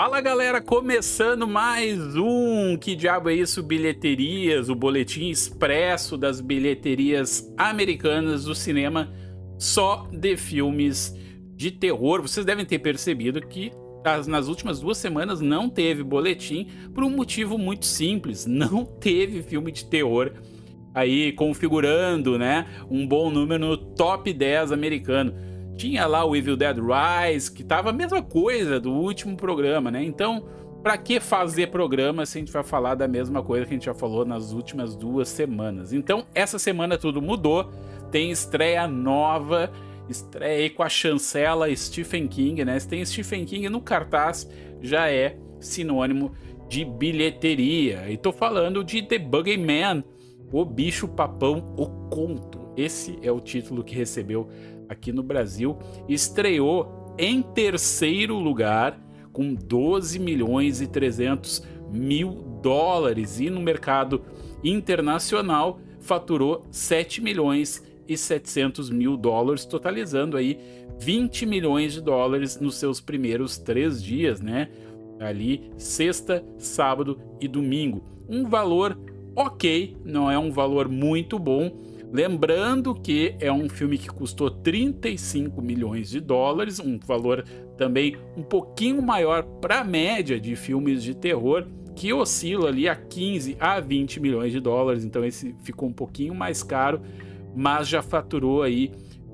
Fala galera, começando mais um Que Diabo é Isso Bilheterias, o boletim expresso das bilheterias americanas do cinema só de filmes de terror. Vocês devem ter percebido que nas últimas duas semanas não teve boletim por um motivo muito simples: não teve filme de terror aí configurando, né, um bom número no top 10 americano. Tinha lá o Evil Dead Rise, que tava a mesma coisa do último programa, né? Então, para que fazer programa se a gente vai falar da mesma coisa que a gente já falou nas últimas duas semanas? Então, essa semana tudo mudou, tem estreia nova, estreia aí com a chancela Stephen King, né? Se tem Stephen King no cartaz, já é sinônimo de bilheteria. E tô falando de The Man, o bicho papão, o conto. Esse é o título que recebeu aqui no Brasil, estreou em terceiro lugar com 12 milhões e 300 mil dólares e no mercado internacional faturou 7 milhões e 700 mil dólares, totalizando aí 20 milhões de dólares nos seus primeiros três dias, né? Ali, sexta, sábado e domingo. Um valor ok, não é um valor muito bom, Lembrando que é um filme que custou 35 milhões de dólares, um valor também um pouquinho maior para a média de filmes de terror, que oscila ali a 15 a 20 milhões de dólares, então esse ficou um pouquinho mais caro, mas já faturou aí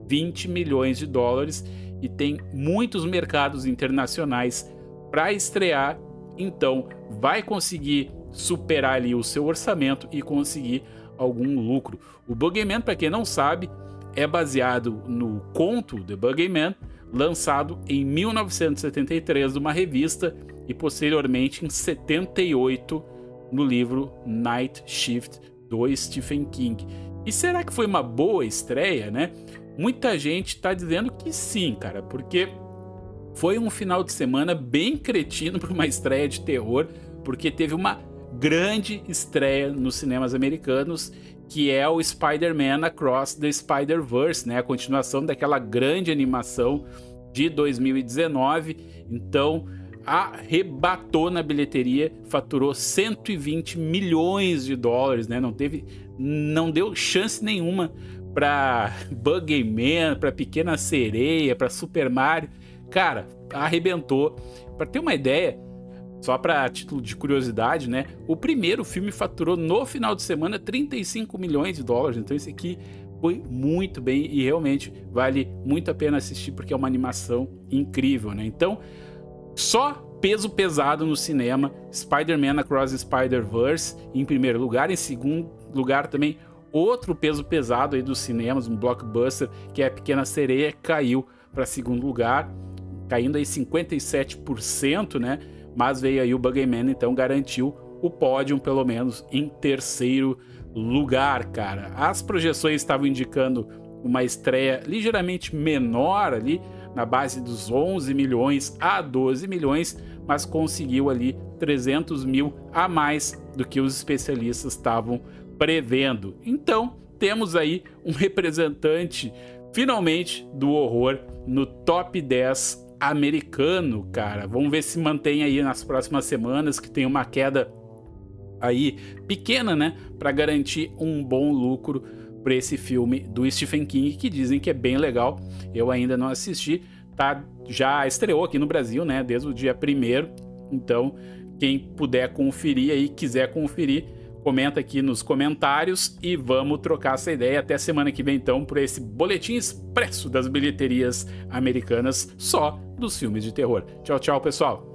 20 milhões de dólares e tem muitos mercados internacionais para estrear, então vai conseguir superar ali o seu orçamento e conseguir algum lucro. O Bugman, para quem não sabe, é baseado no conto The Bugman, lançado em 1973 numa revista e posteriormente em 78 no livro Night Shift do Stephen King. E será que foi uma boa estreia, né? Muita gente está dizendo que sim, cara, porque foi um final de semana bem cretino para uma estreia de terror, porque teve uma grande estreia nos cinemas americanos, que é o Spider-Man Across the Spider-Verse, né? A continuação daquela grande animação de 2019. Então, arrebatou na bilheteria, faturou 120 milhões de dólares, né? Não teve, não deu chance nenhuma para Bugman, para Pequena Sereia, para Super Mario. Cara, arrebentou. Para ter uma ideia, só para título de curiosidade, né? O primeiro filme faturou no final de semana 35 milhões de dólares. Então esse aqui foi muito bem e realmente vale muito a pena assistir porque é uma animação incrível, né? Então, só peso pesado no cinema, Spider-Man Across Spider-Verse em primeiro lugar, em segundo lugar também outro peso pesado aí dos cinemas, um blockbuster, que é a Pequena Sereia, caiu para segundo lugar, caindo aí 57%, né? Mas veio aí o Bugman, então garantiu o pódio, pelo menos em terceiro lugar, cara. As projeções estavam indicando uma estreia ligeiramente menor ali, na base dos 11 milhões a 12 milhões, mas conseguiu ali 300 mil a mais do que os especialistas estavam prevendo. Então, temos aí um representante finalmente do horror no top 10 americano, cara. Vamos ver se mantém aí nas próximas semanas, que tem uma queda aí pequena, né, para garantir um bom lucro para esse filme do Stephen King, que dizem que é bem legal. Eu ainda não assisti, tá? Já estreou aqui no Brasil, né, desde o dia primeiro. Então, quem puder conferir aí, quiser conferir, comenta aqui nos comentários e vamos trocar essa ideia até semana que vem então por esse boletim expresso das bilheterias americanas só dos filmes de terror. Tchau, tchau, pessoal.